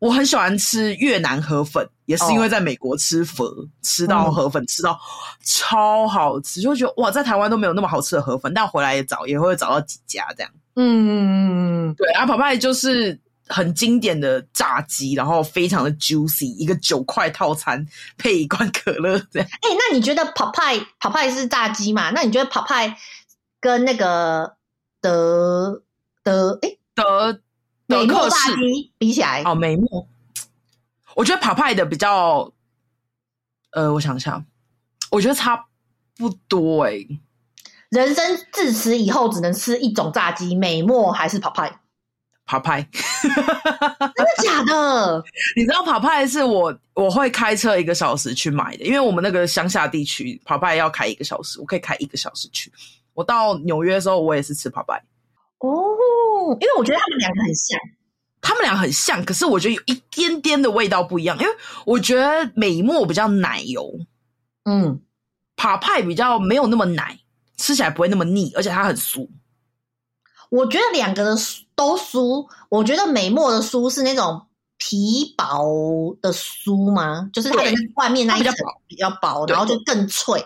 我很喜欢吃越南河粉，也是因为在美国吃粉、oh. 吃到河粉，吃到超好吃，就会觉得哇，在台湾都没有那么好吃的河粉，但回来也找也会找到几家这样。嗯，对，阿 Popeye 就是很经典的炸鸡，然后非常的 juicy，一个九块套餐配一罐可乐这样。哎、欸，那你觉得 Popeye Popeye 是炸鸡嘛？那你觉得 Popeye 跟那个德德哎德？欸美墨炸鸡比起来，哦，美墨，我觉得 Popeye 的比较，呃，我想想，我觉得差不多哎、欸。人生自此以后只能吃一种炸鸡，美墨还是 Popeye？Popeye，真的假的？你知道 Popeye 是我我会开车一个小时去买的，因为我们那个乡下地区 Popeye 要开一个小时，我可以开一个小时去。我到纽约的时候，我也是吃 Popeye。哦，因为我觉得他们两个很像，他们俩很像，可是我觉得有一点点的味道不一样。因为我觉得美墨比较奶油，嗯，Popeye 比较没有那么奶，吃起来不会那么腻，而且它很酥。我觉得两个的都酥，我觉得美墨的酥是那种皮薄的酥吗？就是它的外面那一层比较薄，然后就更脆。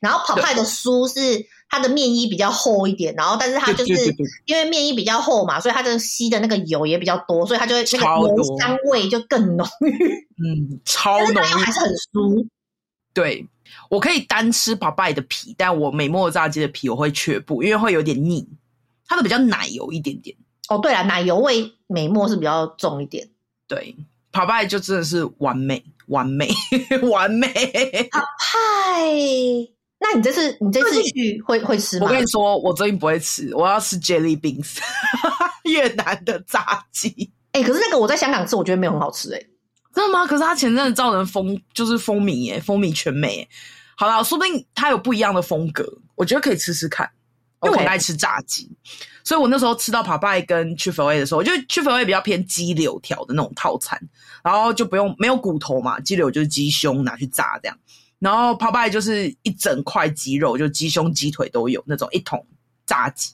然后 Popeye 的酥是。它的面衣比较厚一点，然后但是它就是因为面衣比较厚嘛，所以它的吸的那个油也比较多，所以它就会那个油香味就更浓郁。嗯，超浓郁，还是很酥。对，我可以单吃 Popeye 的皮，但我美墨炸鸡的皮我会却步，因为会有点腻。它的比较奶油一点点。哦，对了，奶油味美墨是比较重一点。对，Popeye 就真的是完美，完美，完美。Popeye 那你这次你这次去会会吃吗？我跟你说，我最近不会吃，我要吃 Jelly Beans，越南的炸鸡。哎、欸，可是那个我在香港吃，我觉得没有很好吃、欸，哎，真的吗？可是他前阵子造成风，就是风靡，耶，风靡全美。好了，说不定他有不一样的风格，我觉得可以吃吃看。因为我很爱吃炸鸡.所以我那时候吃到 Popeye 跟 Chick-fil-A 的时候，我觉得 Chick-fil-A 比较偏鸡柳条的那种套餐，然后就不用没有骨头嘛，鸡柳就是鸡胸拿去炸这样。然后 Popeye 就是一整块鸡肉，就鸡胸、鸡腿都有那种一桶炸鸡，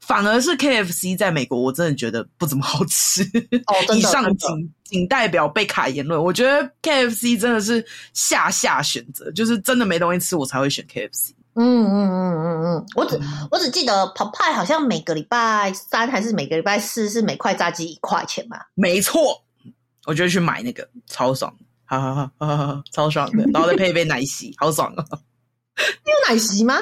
反而是 KFC 在美国，我真的觉得不怎么好吃。哦，以上仅仅代表被卡言论，我觉得 KFC 真的是下下选择，就是真的没东西吃，我才会选 KFC。嗯嗯嗯嗯嗯，我只我只记得 Popeye 好像每个礼拜三还是每个礼拜四是每块炸鸡一块钱吧？没错，我就去买那个，超爽，哈哈哈超爽的，然后再配一杯奶昔，好爽啊！你有奶昔吗？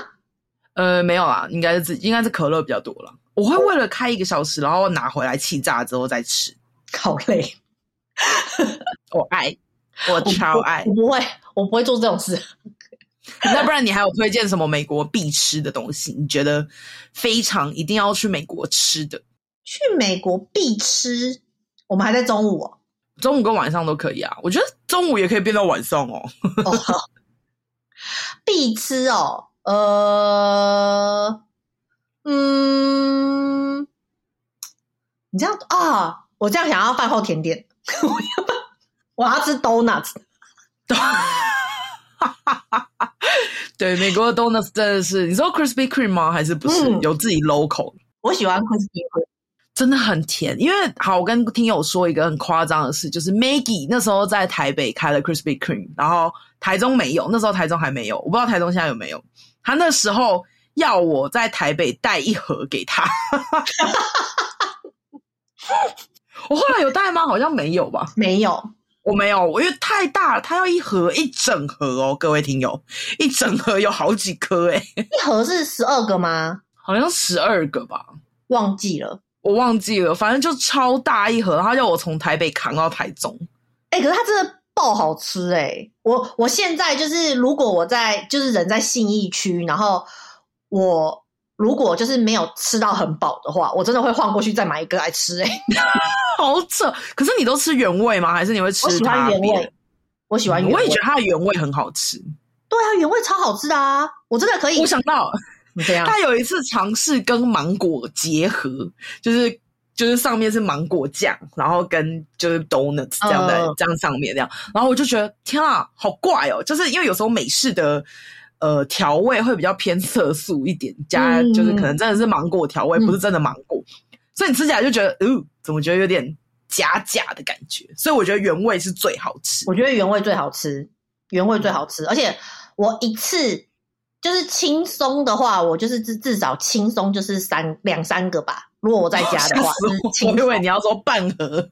呃，没有啊，应该是应该是可乐比较多了。我会为了开一个小时，然后拿回来气炸之后再吃，好累。我爱，我超爱，我，我不会，我不会做这种事。那不然你还有推荐什么美国必吃的东西？你觉得非常一定要去美国吃的？去美国必吃？我们还在中午哦，中午跟晚上都可以啊。我觉得中午也可以变到晚上哦。哦必吃哦，呃，嗯，你这样啊？我这样想要饭后甜点，我要我要吃 donuts。对，美国的 donuts 真的是，你说 Krispy Kreme 吗？还是不是、嗯、有自己 local？我喜欢 Krispy Kreme，真的很甜。因为好，我跟听友说一个很夸张的事，就是 Maggie 那时候在台北开了 Krispy Kreme，然后台中没有，那时候台中还没有，我不知道台中现在有没有。他那时候要我在台北带一盒给他，我后来有带吗？好像没有吧，没有。我没有，我因为太大了，它要一盒一整盒哦，各位听友，一整盒有好几颗诶。一盒是十二个吗？好像十二个吧，忘记了，我忘记了，反正就超大一盒，他叫我从台北扛到台中。哎、欸，可是它真的爆好吃诶。我我现在就是，如果我在就是人在信义区，然后我如果就是没有吃到很饱的话，我真的会晃过去再买一个来吃哎。好扯！可是你都吃原味吗？还是你会吃？我喜欢原味。我喜欢原味。我也觉得它的原味很好吃。对啊，原味超好吃的啊！我真的可以。我想到，你这样。他有一次尝试跟芒果结合，就是就是上面是芒果酱，然后跟就是 donuts 这样的、呃、这样上面这样，然后我就觉得天啊，好怪哦！就是因为有时候美式的呃调味会比较偏色素一点，加就是可能真的是芒果调味，嗯、不是真的芒果。所以你吃起来就觉得，哦，怎么觉得有点假假的感觉？所以我觉得原味是最好吃。我觉得原味最好吃，原味最好吃。而且我一次就是轻松的话，我就是至至少轻松就是三两三个吧。如果我在家的话，我以为你要说半盒，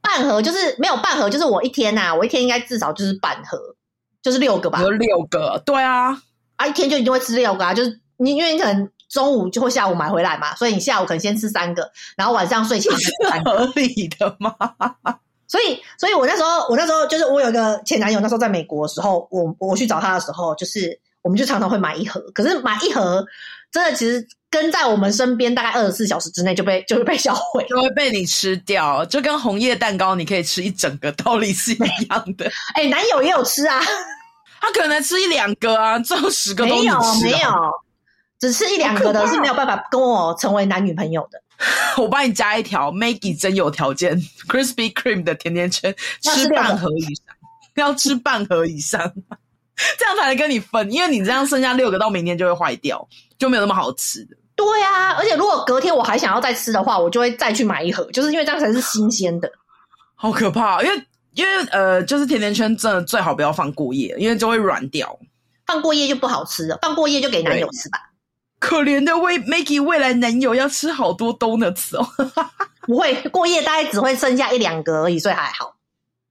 半盒就是没有半盒，就是我一天呐、啊，我一天应该至少就是半盒，就是六个吧。有六个，对啊，啊，一天就一定会吃六个啊，就是你因为你可能。中午就会下午买回来嘛，所以你下午可能先吃三个，然后晚上睡前吃三个。合理的吗？所以，所以我那时候，我那时候就是我有一个前男友，那时候在美国的时候，我我去找他的时候，就是我们就常常会买一盒。可是买一盒，真的其实跟在我们身边大概二十四小时之内就被就会被销毁，就会被你吃掉，就跟红叶蛋糕你可以吃一整个道理是一样的。哎、欸，男友也有吃啊，他可能吃一两个啊，最后十个都没有没有。只吃一两个的是没有办法跟我成为男女朋友的。我帮你加一条，Maggie 真有条件，Krispy Kreme 的甜甜圈吃半盒以上，要吃半盒以上，这样才能跟你分，因为你这样剩下六个到明天就会坏掉，就没有那么好吃的。对啊，而且如果隔天我还想要再吃的话，我就会再去买一盒，就是因为这样才是新鲜的。好可怕，因为因为呃，就是甜甜圈真的最好不要放过夜，因为就会软掉。放过夜就不好吃了，放过夜就给男友吃吧。可怜的未 Maggie 未来男友要吃好多 donuts 哦，不会过夜，大概只会剩下一两个而已，所以还好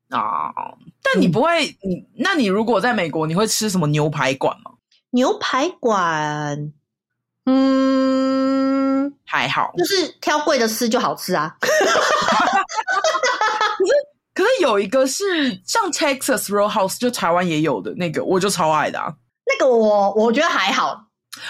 啊。但你不会，嗯、你那你如果在美国，你会吃什么牛排馆吗？牛排馆，嗯，还好，就是挑贵的吃就好吃啊。可是可是有一个是像 Texas Roadhouse，就台湾也有的那个，我就超爱的啊。那个我我觉得还好。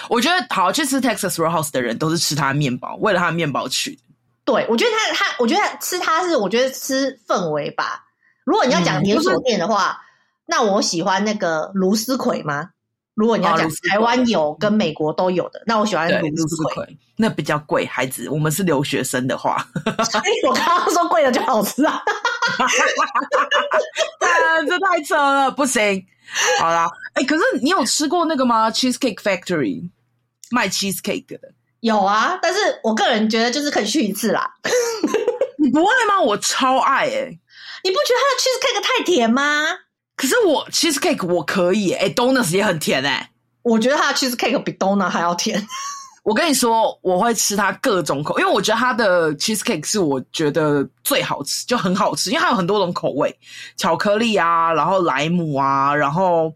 我觉得好去吃 Texas Roadhouse 的人都是吃他的面包，为了他的面包去。对，我觉得他他，我觉得吃他是，我觉得吃氛围吧。如果你要讲连锁店的话，嗯、那我喜欢那个卢斯葵吗？如果你要讲台湾有跟美国都有的，那我喜欢卢斯葵。那比较贵，孩子，我们是留学生的话，所以我刚刚说贵的就好吃啊！啊，这太扯了，不行。好啦，哎、欸，可是你有吃过那个吗？Cheesecake Factory 卖 cheesecake 的，有啊，但是我个人觉得就是可以去一次啦。你不爱吗？我超爱哎、欸！你不觉得它的 cheesecake 太甜吗？可是我 cheesecake 我可以哎、欸、，donuts 也很甜哎、欸。我觉得它的 cheese cake 比 donut 还要甜。我跟你说，我会吃它各种口，因为我觉得它的 cheese cake 是我觉得最好吃，就很好吃，因为它有很多种口味，巧克力啊，然后莱姆啊，然后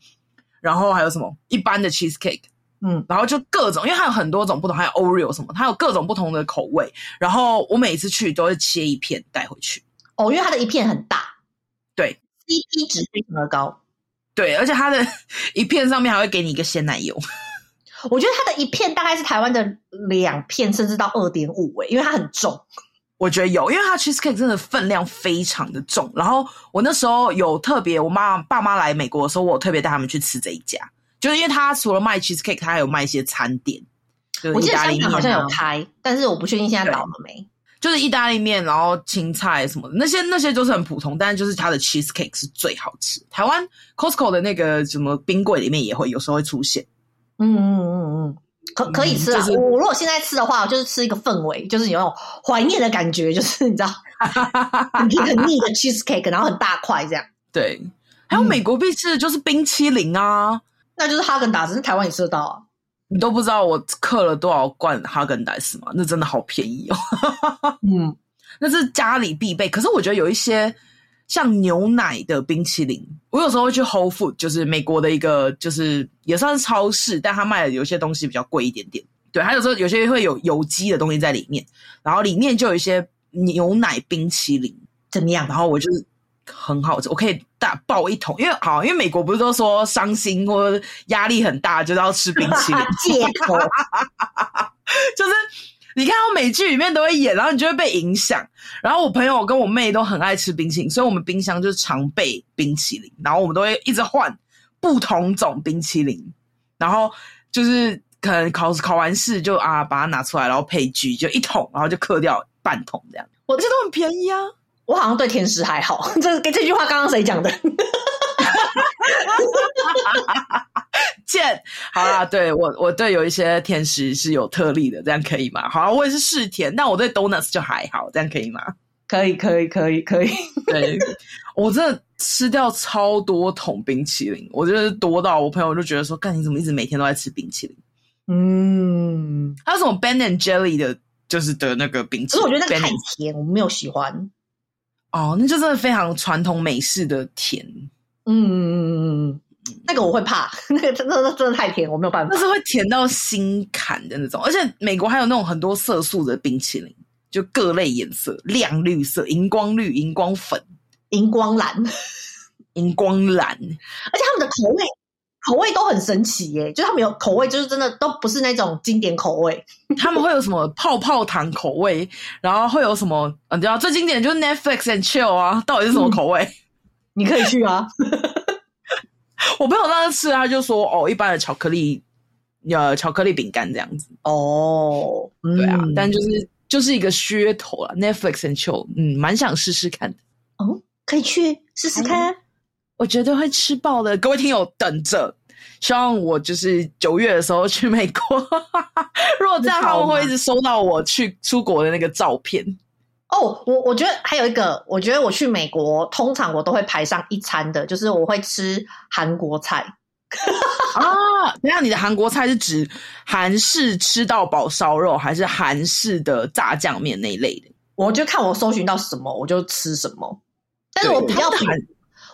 然后还有什么一般的 cheese cake，嗯，然后就各种，因为它有很多种不同，还有 Oreo 什么，它有各种不同的口味。然后我每次去都会切一片带回去。哦，因为它的一片很大，对，CP 值非常的高，对，而且它的 一片上面还会给你一个鲜奶油。我觉得它的一片大概是台湾的两片，甚至到二点五诶，因为它很重。我觉得有，因为它 cheesecake 真的分量非常的重。然后我那时候有特别，我妈爸妈来美国的时候，我有特别带他们去吃这一家，就是因为它除了卖 cheesecake，它还有卖一些餐点。就是、我记得香港好像有开，但是我不确定现在倒了没。就是意大利面，然后青菜什么的，那些那些就是很普通，但是就是它的 cheesecake 是最好吃。台湾 Costco 的那个什么冰柜里面也会有时候会出现。嗯嗯嗯嗯，可可以吃啊！嗯就是、我如果现在吃的话，就是吃一个氛围，就是有那种怀念的感觉，就是你知道，很腻很腻的 cheesecake，然后很大块这样。对，还有美国必吃的就是冰淇淋啊，嗯、那就是哈根达斯，台湾也吃得到啊。你都不知道我刻了多少罐哈根达斯吗？那真的好便宜哦。嗯，那是家里必备。可是我觉得有一些。像牛奶的冰淇淋，我有时候会去 Whole Food，就是美国的一个，就是也算是超市，但它卖的有些东西比较贵一点点。对，还有时候有些会有有机的东西在里面，然后里面就有一些牛奶冰淇淋，怎么样？然后我就是很好吃，我可以大爆一桶，因为好，因为美国不是都说伤心或压力很大，就是要吃冰淇淋，借口，就是。你看到美剧里面都会演，然后你就会被影响。然后我朋友跟我妹都很爱吃冰淇淋，所以我们冰箱就是常备冰淇淋，然后我们都会一直换不同种冰淇淋。然后就是可能考考完试就啊把它拿出来，然后配剧就一桶，然后就嗑掉半桶这样。我这都很便宜啊，我好像对甜食还好。这这句话刚刚谁讲的？见好啦，对我我对有一些甜食是有特例的，这样可以吗？好，我也是嗜甜，但我对 donuts 就还好，这样可以吗？可以，可以，可以，可以。对，我真的吃掉超多桶冰淇淋，我觉得多到我朋友就觉得说，干你怎么一直每天都在吃冰淇淋？嗯，还有什么 Ben and Jelly 的，就是的那个冰淇淋，可是我觉得那个太甜，我没有喜欢。哦，那就真的非常传统美式的甜。嗯嗯嗯嗯嗯。那个我会怕，那个真的真的太甜，我没有办法。那是会甜到心坎的那种，而且美国还有那种很多色素的冰淇淋，就各类颜色，亮绿色、荧光绿、荧光粉、荧光蓝、荧光蓝，而且他们的口味口味都很神奇耶，就他们有口味，就是真的都不是那种经典口味，他们会有什么泡泡糖口味，然后会有什么，你知道最经典就是 Netflix and Chill 啊，到底是什么口味？嗯、你可以去啊。我朋友当时吃，他就说：“哦，一般的巧克力，呃，巧克力饼干这样子。”哦，对啊，嗯、但就是就是一个噱头啦。Netflix and chill，嗯，蛮想试试看的。哦，可以去试试看，我觉得会吃爆的。各位听友等着，希望我就是九月的时候去美国。如果这样，他们会一直收到我去出国的那个照片。哦，oh, 我我觉得还有一个，我觉得我去美国，通常我都会排上一餐的，就是我会吃韩国菜。啊，等下你的韩国菜是指韩式吃到饱烧肉，还是韩式的炸酱面那一类的？我就看我搜寻到什么，我就吃什么。但是我比较韩，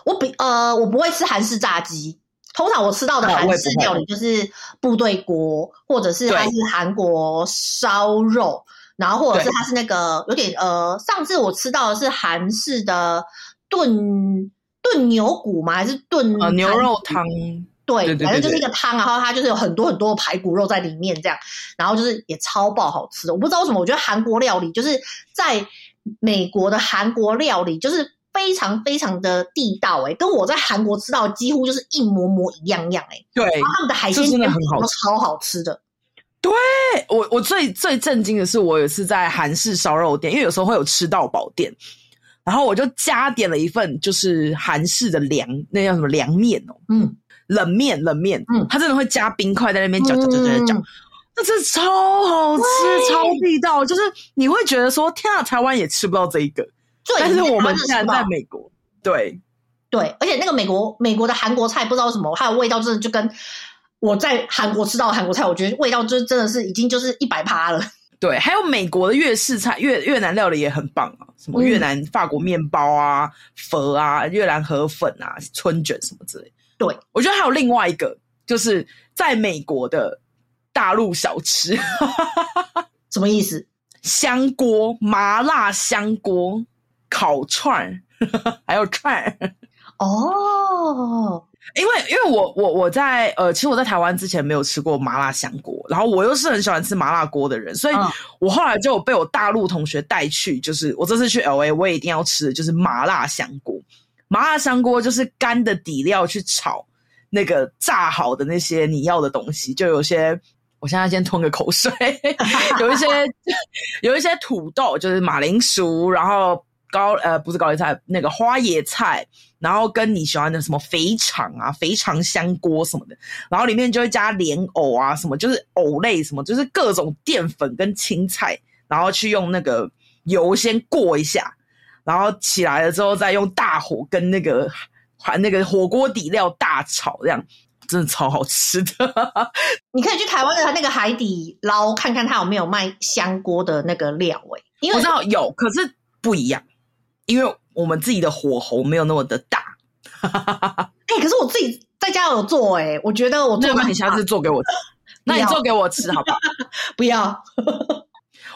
我比呃，我不会吃韩式炸鸡。通常我吃到的韩式料理就是部队锅，或者是它是韩国烧肉。然后或者是它是那个有点呃，上次我吃到的是韩式的炖炖牛骨吗？还是炖、呃、牛肉汤？对，反正就是一个汤，然后它就是有很多很多排骨肉在里面这样，然后就是也超爆好吃的。我不知道为什么，我觉得韩国料理就是在美国的韩国料理就是非常非常的地道哎，跟我在韩国吃到几乎就是一模模一样样哎。对，然后他们的海鲜真的很好吃，超好吃的。对，我，我最最震惊的是，我有次在韩式烧肉店，因为有时候会有吃到饱店，然后我就加点了一份，就是韩式的凉，那叫什么凉面哦，嗯，冷面冷面，嗯，它真的会加冰块在那边搅搅搅搅搅，那真的超好吃，超地道，就是你会觉得说，天啊，台湾也吃不到这一个，对但是我们现在在美国，对对，而且那个美国美国的韩国菜不知道什么，它的味道真的就跟。我在韩国吃到的韩国菜，我觉得味道就真的是已经就是一百趴了。对，还有美国的粤式菜、越越南料理也很棒啊，什么越南、法国面包啊、粉啊、越南河粉啊、春卷什么之类。对，我觉得还有另外一个，就是在美国的大陆小吃，什么意思？香锅、麻辣香锅、烤串，还有串。哦。因为因为我我我在呃，其实我在台湾之前没有吃过麻辣香锅，然后我又是很喜欢吃麻辣锅的人，所以我后来就被我大陆同学带去，就是我这次去 LA，我也一定要吃的就是麻辣香锅。麻辣香锅就是干的底料去炒那个炸好的那些你要的东西，就有些我现在先吞个口水，有一些有一些土豆，就是马铃薯，然后。高呃不是高丽菜，那个花椰菜，然后跟你喜欢的什么肥肠啊、肥肠香锅什么的，然后里面就会加莲藕啊什么，就是藕类什么，就是各种淀粉跟青菜，然后去用那个油先过一下，然后起来了之后再用大火跟那个还那个火锅底料大炒，这样真的超好吃的。你可以去台湾的那个海底捞看看，它有没有卖香锅的那个料哎、欸，因为我知道有，可是不一样。因为我们自己的火候没有那么的大，哎、欸，可是我自己在家有做、欸，哎，我觉得我做。那你下次做给我吃，那你做给我吃好不好？不要，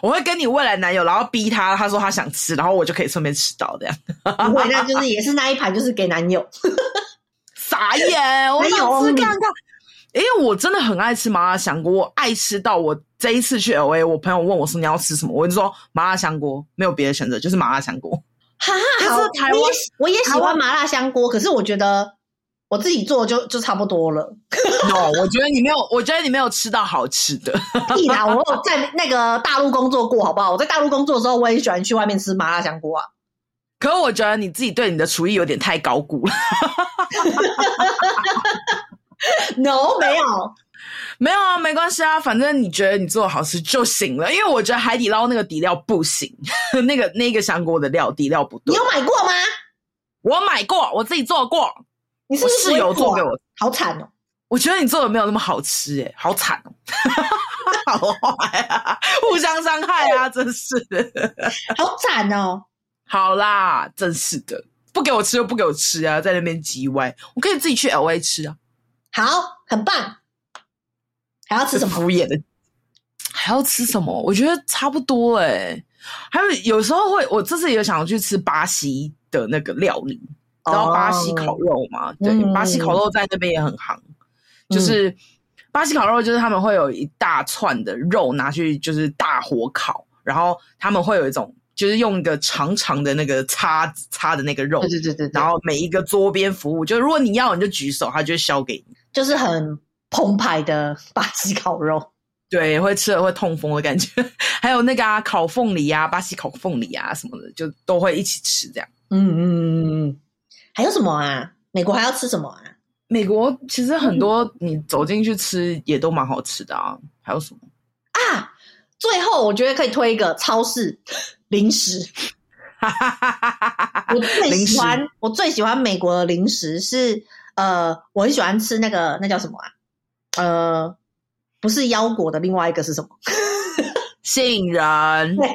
我会跟你未来男友，然后逼他，他说他想吃，然后我就可以顺便吃到这样。不会，那就是也是那一盘，就是给男友。傻眼，我想吃看看。因为我真的很爱吃麻辣香锅，我爱吃到我这一次去 LA，我朋友问我说你要吃什么，我就说麻辣香锅，没有别的选择，就是麻辣香锅。哈哈，好，我也我也喜欢麻辣香锅，可是我觉得我自己做就就差不多了。no，我觉得你没有，我觉得你没有吃到好吃的。屁啦，我有在那个大陆工作过，好不好？我在大陆工作的时候，我也喜欢去外面吃麻辣香锅啊。可我觉得你自己对你的厨艺有点太高估了。no，没有。没有啊，没关系啊，反正你觉得你做的好吃就行了。因为我觉得海底捞那个底料不行，那个那个香锅的料底料不对。你有买过吗？我买过，我自己做过。你是不是室友做给我，好惨哦！我觉得你做的没有那么好吃，欸，哎，好惨哦，好坏啊，互相伤害啊，真是好惨哦。好啦，真是的，不给我吃就不给我吃啊，在那边叽歪，我可以自己去 LA 吃啊。好，很棒。还要吃什么？敷衍的，还要吃什么？我觉得差不多哎、欸。还有有时候会，我这次也想要去吃巴西的那个料理，然后巴西烤肉嘛。Oh, 对，嗯、巴西烤肉在那边也很行。就是、嗯、巴西烤肉，就是他们会有一大串的肉拿去，就是大火烤，然后他们会有一种，就是用一个长长的那个叉子叉的那个肉。对对对对。然后每一个桌边服务，就如果你要，你就举手，他就会削给你。就是很。澎湃的巴西烤肉，对，会吃了会痛风的感觉。还有那个啊，烤凤梨啊，巴西烤凤梨啊什么的，就都会一起吃这样。嗯嗯嗯，还有什么啊？美国还要吃什么啊？美国其实很多，你走进去吃也都蛮好吃的啊。还有什么啊？最后我觉得可以推一个超市零食。我最喜欢我最喜欢美国的零食是呃，我很喜欢吃那个那叫什么啊？呃，不是腰果的另外一个是什么？杏仁。对，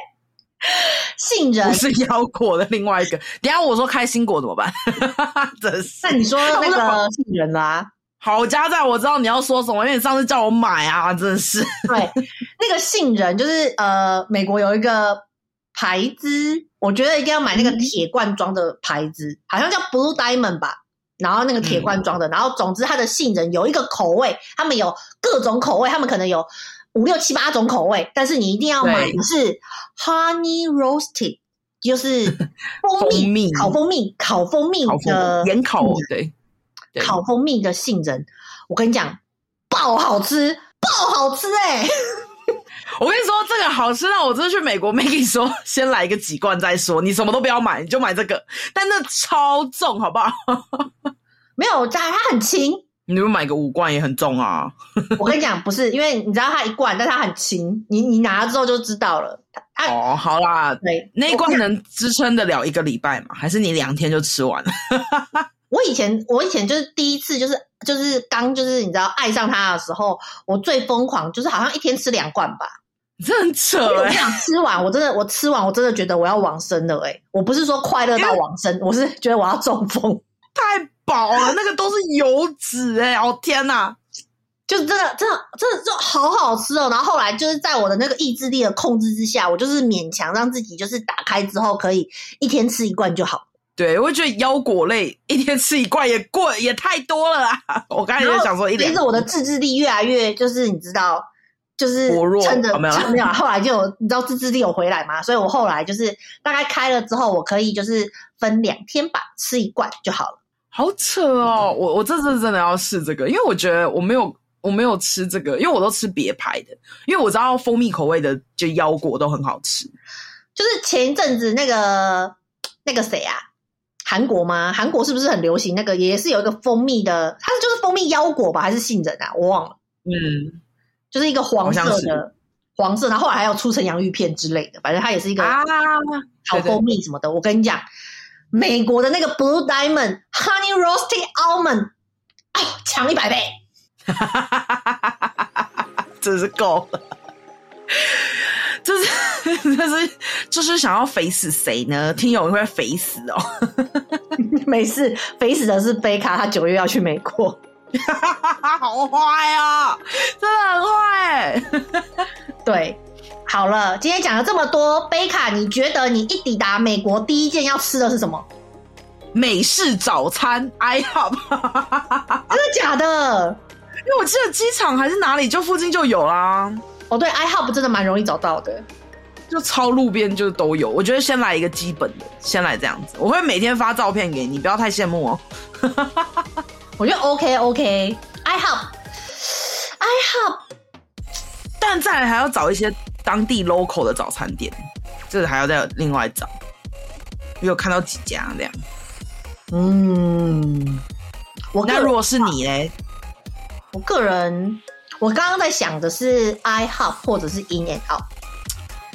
杏仁不是腰果的另外一个。等下我说开心果怎么办？真是。那你说 那个杏仁啦？好家在，我知道你要说什么，因为你上次叫我买啊，真是。对，那个杏仁就是呃，美国有一个牌子，我觉得一定要买那个铁罐装的牌子，嗯、好像叫 Blue Diamond 吧。然后那个铁罐装的，嗯、然后总之它的杏仁有一个口味，他们有各种口味，他们可能有五六七八种口味，但是你一定要买的是 honey roasted，就是蜂蜜，蜂蜜。烤蜂蜜烤蜂蜜的盐烤对，对。烤蜂蜜的杏仁，我跟你讲，爆好吃，爆好吃哎、欸！我跟你说这个好吃到我真的去美国，Maggie 说先来一个几罐再说，你什么都不要买，你就买这个，但那超重，好不好？没有，它它很轻。你们买个五罐也很重啊！我跟你讲，不是因为你知道它一罐，但它很轻，你你拿了之后就知道了。哦，好啦，对，那一罐能支撑得了一个礼拜吗？还是你两天就吃完了？我以前我以前就是第一次就是就是刚就是你知道爱上它的时候，我最疯狂就是好像一天吃两罐吧，这很扯哎、欸！吃完我真的我吃完我真的觉得我要往生了哎、欸！我不是说快乐到往生，我是觉得我要中风，太饱了，那个都是油脂哎、欸！哦天哪！就是真的，真的，真的就好好吃哦。然后后来就是在我的那个意志力的控制之下，我就是勉强让自己就是打开之后可以一天吃一罐就好。对，我觉得腰果类一天吃一罐也过也太多了啦。我刚才就想说一点，随着我的自制力越来越就是你知道，就是撑着没有没有。后来就有你知道自制力有回来嘛，所以我后来就是大概开了之后，我可以就是分两天吧，吃一罐就好了。好扯哦！我我这次真的要试这个，因为我觉得我没有。我没有吃这个，因为我都吃别牌的，因为我知道蜂蜜口味的就腰果都很好吃。就是前一阵子那个那个谁啊，韩国吗？韩国是不是很流行那个？也是有一个蜂蜜的，它就是蜂蜜腰果吧，还是杏仁啊？我忘了。嗯，就是一个黄色的黄色，然后后来还有出成洋芋片之类的，反正它也是一个啊，好蜂蜜什么的。我跟你讲，美国的那个 Blue Diamond Honey Roasted Almond，啊，强一百倍。真是够了，这是这是就是想要肥死谁呢？听友会肥死哦。没事，肥死的是贝卡，他九月要去美国。好坏啊，真的很坏。对，好了，今天讲了这么多，贝卡，你觉得你一抵达美国第一件要吃的是什么？美式早餐，IHOP，真的假的？因为我记得机场还是哪里，就附近就有啦。哦，对，IHOP 真的蛮容易找到的，就超路边就都有。我觉得先来一个基本的，先来这样子。我会每天发照片给你，不要太羡慕哦。我觉得 OK OK，IHOP，IHOP，但再来还要找一些当地 local 的早餐店，这个还要再另外找。你有看到几家这样？嗯，我那如果是你嘞？我个人，我刚刚在想的是 IHOP 或者是 In and Out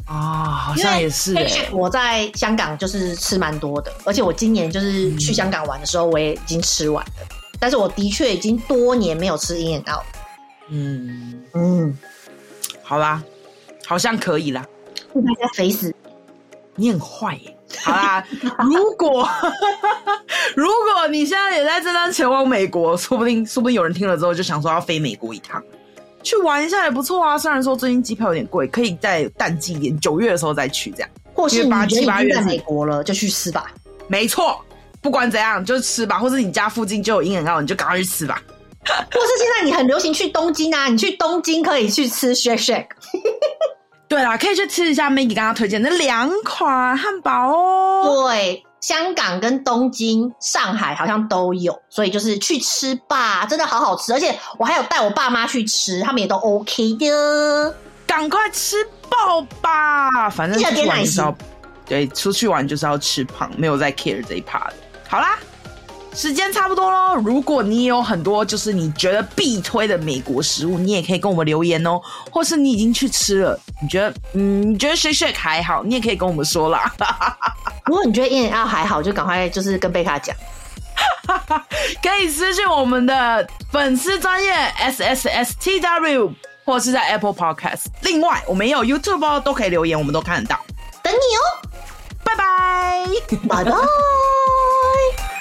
啊，好像也是。我在香港就是吃蛮多的，而且我今年就是去香港玩的时候，我也已经吃完了。嗯、但是我的确已经多年没有吃 In and Out。嗯嗯，好啦，好像可以啦。大家肥死，你很坏耶。好啦，如果 如果你现在也在正在前往美国，说不定说不定有人听了之后就想说要飞美国一趟，去玩一下也不错啊。虽然说最近机票有点贵，可以在淡季一点，九月的时候再去这样。或是八七八月在美国了，就去吃吧。没错，不管怎样就吃吧。或者你家附近就有 In-N-Out，你就赶快去吃吧。或是现在你很流行去东京啊，你去东京可以去吃 Shake shake。对啦，可以去吃一下 Maggie 刚刚推荐的两款汉堡哦。对，香港跟东京、上海好像都有，所以就是去吃吧，真的好好吃。而且我还有带我爸妈去吃，他们也都 OK 的。赶快吃爆吧，反正出去玩就是要对，出去玩就是要吃胖，没有在 care 这一 part 的。好啦。时间差不多喽，如果你也有很多就是你觉得必推的美国食物，你也可以跟我们留言哦。或是你已经去吃了，你觉得嗯，你觉得 shake shake 还好，你也可以跟我们说啦。如果你觉得 In-N-Out 还好，就赶快就是跟贝卡讲，可以私信我们的粉丝专业 S S S T W，或是在 Apple Podcast。另外，我们也有 YouTube 哦，都可以留言，我们都看得到。等你哦，Bye-bye. Bye-bye.